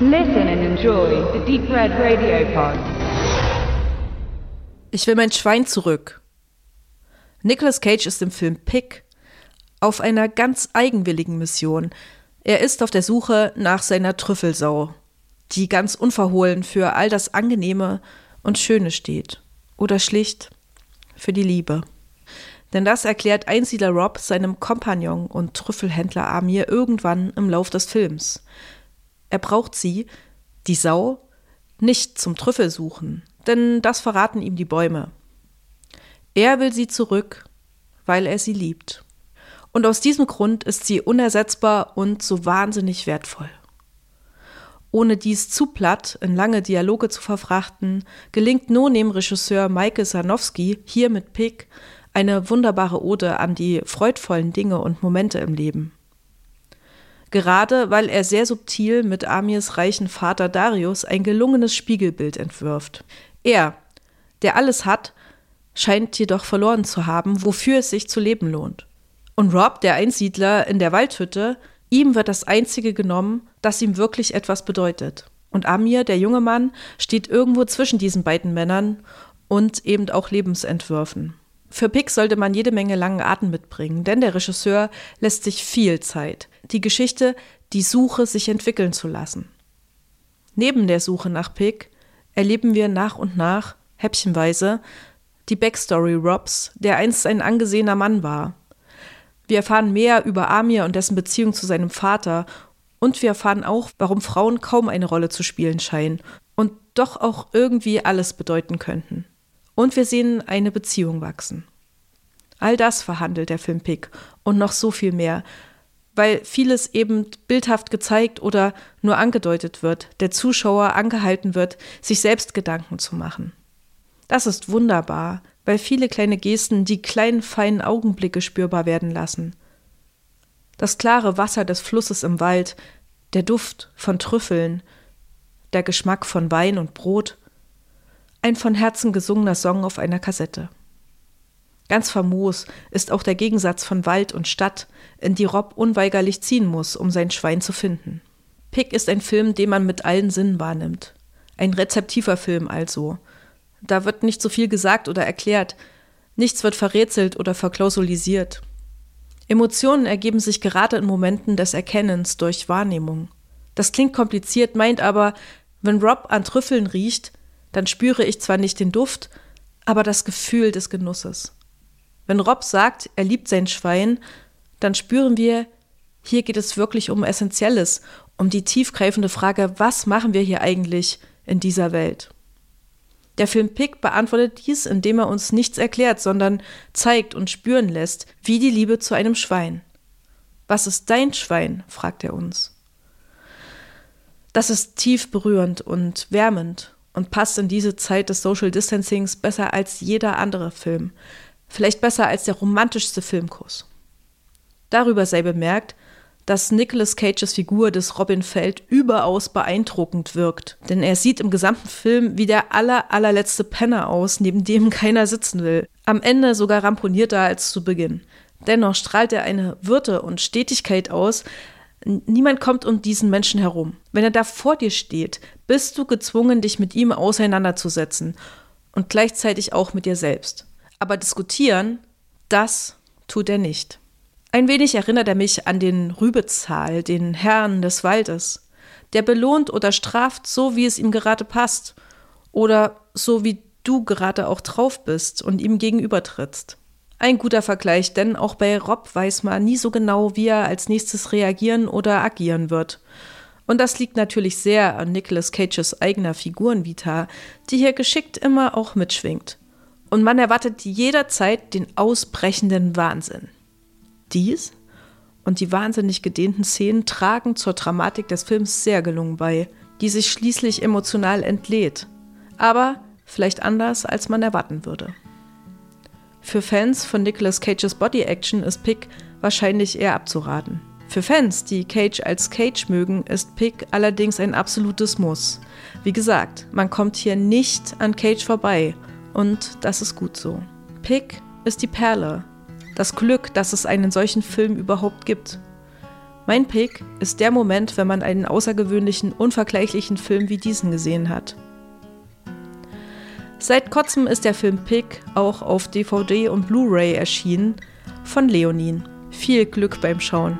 Listen and enjoy the Deep Red Radio Pod. Ich will mein Schwein zurück. Nicolas Cage ist im Film Pick auf einer ganz eigenwilligen Mission. Er ist auf der Suche nach seiner Trüffelsau, die ganz unverhohlen für all das Angenehme und Schöne steht. Oder schlicht für die Liebe. Denn das erklärt Einsiedler Rob seinem Kompagnon und Trüffelhändler Amir irgendwann im Lauf des Films. Er braucht sie, die Sau, nicht zum Trüffelsuchen, denn das verraten ihm die Bäume. Er will sie zurück, weil er sie liebt. Und aus diesem Grund ist sie unersetzbar und so wahnsinnig wertvoll. Ohne dies zu platt in lange Dialoge zu verfrachten, gelingt nun dem Regisseur Maike Sanowski hier mit Pick eine wunderbare Ode an die freudvollen Dinge und Momente im Leben. Gerade weil er sehr subtil mit Amirs reichen Vater Darius ein gelungenes Spiegelbild entwirft. Er, der alles hat, scheint jedoch verloren zu haben, wofür es sich zu leben lohnt. Und Rob, der Einsiedler in der Waldhütte, ihm wird das Einzige genommen, das ihm wirklich etwas bedeutet. Und Amir, der junge Mann, steht irgendwo zwischen diesen beiden Männern und eben auch Lebensentwürfen. Für Pick sollte man jede Menge langen Atem mitbringen, denn der Regisseur lässt sich viel Zeit, die Geschichte, die Suche sich entwickeln zu lassen. Neben der Suche nach Pick erleben wir nach und nach, häppchenweise, die Backstory Robs, der einst ein angesehener Mann war. Wir erfahren mehr über Amir und dessen Beziehung zu seinem Vater und wir erfahren auch, warum Frauen kaum eine Rolle zu spielen scheinen und doch auch irgendwie alles bedeuten könnten. Und wir sehen eine Beziehung wachsen. All das verhandelt der Film Pick und noch so viel mehr, weil vieles eben bildhaft gezeigt oder nur angedeutet wird, der Zuschauer angehalten wird, sich selbst Gedanken zu machen. Das ist wunderbar, weil viele kleine Gesten die kleinen feinen Augenblicke spürbar werden lassen. Das klare Wasser des Flusses im Wald, der Duft von Trüffeln, der Geschmack von Wein und Brot, ein von Herzen gesungener Song auf einer Kassette. Ganz famos ist auch der Gegensatz von Wald und Stadt, in die Rob unweigerlich ziehen muss, um sein Schwein zu finden. Pick ist ein Film, den man mit allen Sinnen wahrnimmt. Ein rezeptiver Film also, da wird nicht so viel gesagt oder erklärt. Nichts wird verrätselt oder verklausulisiert. Emotionen ergeben sich gerade in Momenten des Erkennens durch Wahrnehmung. Das klingt kompliziert, meint aber, wenn Rob an Trüffeln riecht, dann spüre ich zwar nicht den Duft, aber das Gefühl des Genusses. Wenn Rob sagt, er liebt sein Schwein, dann spüren wir, hier geht es wirklich um Essentielles, um die tiefgreifende Frage, was machen wir hier eigentlich in dieser Welt? Der Film Pick beantwortet dies, indem er uns nichts erklärt, sondern zeigt und spüren lässt, wie die Liebe zu einem Schwein. Was ist dein Schwein? fragt er uns. Das ist tief berührend und wärmend und passt in diese Zeit des Social Distancings besser als jeder andere Film. Vielleicht besser als der romantischste Filmkuss. Darüber sei bemerkt, dass Nicolas Cages Figur des Robin Feld überaus beeindruckend wirkt. Denn er sieht im gesamten Film wie der aller, allerletzte Penner aus, neben dem keiner sitzen will. Am Ende sogar ramponierter als zu Beginn. Dennoch strahlt er eine Würde und Stetigkeit aus. Niemand kommt um diesen Menschen herum. Wenn er da vor dir steht, bist du gezwungen, dich mit ihm auseinanderzusetzen und gleichzeitig auch mit dir selbst. Aber diskutieren, das tut er nicht. Ein wenig erinnert er mich an den Rübezahl, den Herrn des Waldes. Der belohnt oder straft so, wie es ihm gerade passt. Oder so, wie du gerade auch drauf bist und ihm gegenübertrittst. Ein guter Vergleich, denn auch bei Rob weiß man nie so genau, wie er als nächstes reagieren oder agieren wird. Und das liegt natürlich sehr an Nicolas Cages eigener Figurenvita, die hier geschickt immer auch mitschwingt. Und man erwartet jederzeit den ausbrechenden Wahnsinn. Dies und die wahnsinnig gedehnten Szenen tragen zur Dramatik des Films sehr gelungen bei, die sich schließlich emotional entlädt, aber vielleicht anders, als man erwarten würde. Für Fans von Nicolas Cages Body Action ist Pick wahrscheinlich eher abzuraten. Für Fans, die Cage als Cage mögen, ist Pick allerdings ein absolutes Muss. Wie gesagt, man kommt hier nicht an Cage vorbei und das ist gut so. Pick ist die Perle, das Glück, dass es einen solchen Film überhaupt gibt. Mein Pick ist der Moment, wenn man einen außergewöhnlichen, unvergleichlichen Film wie diesen gesehen hat. Seit kurzem ist der Film Pick auch auf DVD und Blu-ray erschienen von Leonin. Viel Glück beim Schauen.